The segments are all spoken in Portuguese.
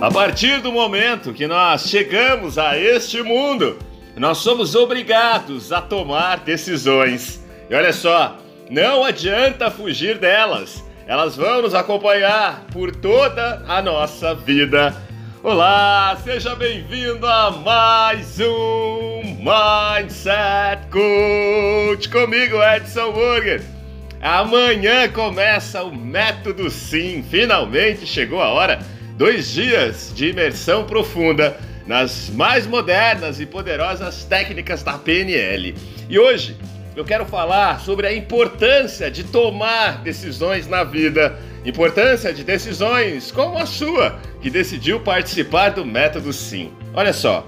A partir do momento que nós chegamos a este mundo, nós somos obrigados a tomar decisões. E olha só, não adianta fugir delas. Elas vão nos acompanhar por toda a nossa vida. Olá, seja bem-vindo a mais um Mindset Coach comigo, Edson Burger. Amanhã começa o Método Sim. Finalmente chegou a hora dois dias de imersão profunda nas mais modernas e poderosas técnicas da PNL. E hoje eu quero falar sobre a importância de tomar decisões na vida, importância de decisões como a sua, que decidiu participar do método Sim. Olha só,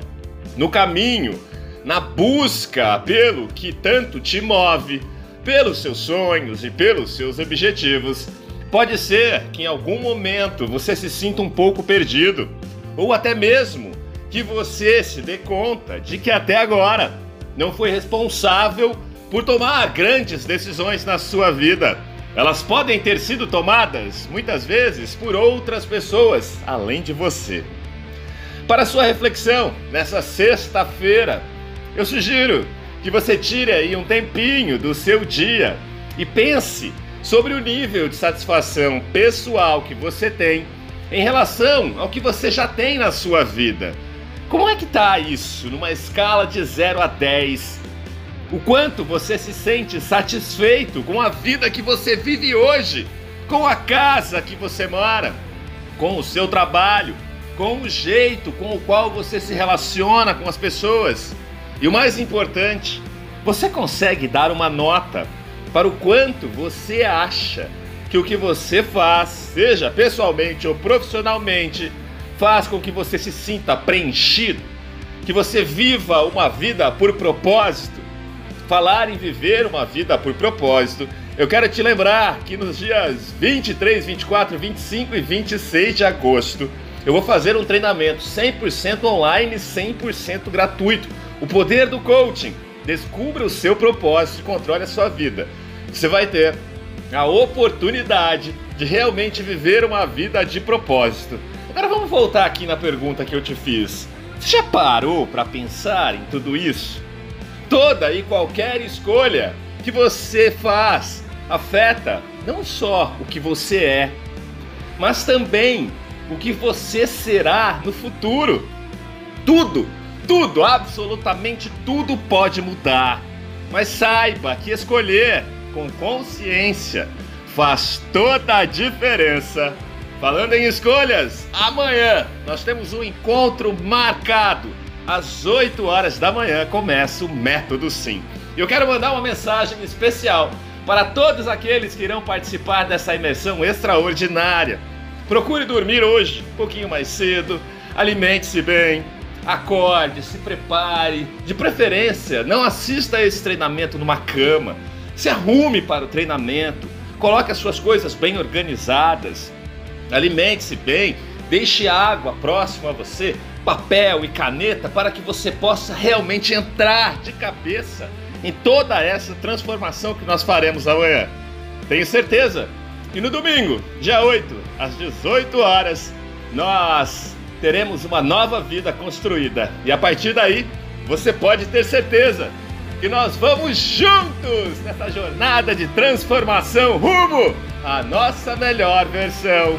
no caminho, na busca pelo que tanto te move, pelos seus sonhos e pelos seus objetivos, Pode ser que em algum momento você se sinta um pouco perdido, ou até mesmo que você se dê conta de que até agora não foi responsável por tomar grandes decisões na sua vida. Elas podem ter sido tomadas muitas vezes por outras pessoas além de você. Para sua reflexão nessa sexta-feira, eu sugiro que você tire aí um tempinho do seu dia e pense sobre o nível de satisfação pessoal que você tem em relação ao que você já tem na sua vida. Como é que tá isso numa escala de 0 a 10? O quanto você se sente satisfeito com a vida que você vive hoje, com a casa que você mora, com o seu trabalho, com o jeito com o qual você se relaciona com as pessoas. E o mais importante, você consegue dar uma nota para o quanto você acha que o que você faz, seja pessoalmente ou profissionalmente, faz com que você se sinta preenchido, que você viva uma vida por propósito. Falar em viver uma vida por propósito, eu quero te lembrar que nos dias 23, 24, 25 e 26 de agosto, eu vou fazer um treinamento 100% online, 100% gratuito. O poder do coaching. Descubra o seu propósito e controle a sua vida você vai ter a oportunidade de realmente viver uma vida de propósito. Agora vamos voltar aqui na pergunta que eu te fiz. Você já parou para pensar em tudo isso? Toda e qualquer escolha que você faz afeta não só o que você é, mas também o que você será no futuro. Tudo, tudo, absolutamente tudo pode mudar. Mas saiba que escolher com consciência faz toda a diferença. Falando em escolhas, amanhã nós temos um encontro marcado. Às 8 horas da manhã começa o Método Sim. Eu quero mandar uma mensagem especial para todos aqueles que irão participar dessa imersão extraordinária. Procure dormir hoje um pouquinho mais cedo, alimente-se bem, acorde, se prepare. De preferência, não assista a esse treinamento numa cama se arrume para o treinamento, coloque as suas coisas bem organizadas, alimente-se bem, deixe água próximo a você, papel e caneta para que você possa realmente entrar de cabeça em toda essa transformação que nós faremos amanhã. Tenho certeza que no domingo, dia 8, às 18 horas, nós teremos uma nova vida construída. E a partir daí, você pode ter certeza que nós vamos juntos nessa jornada de transformação rumo à nossa melhor versão.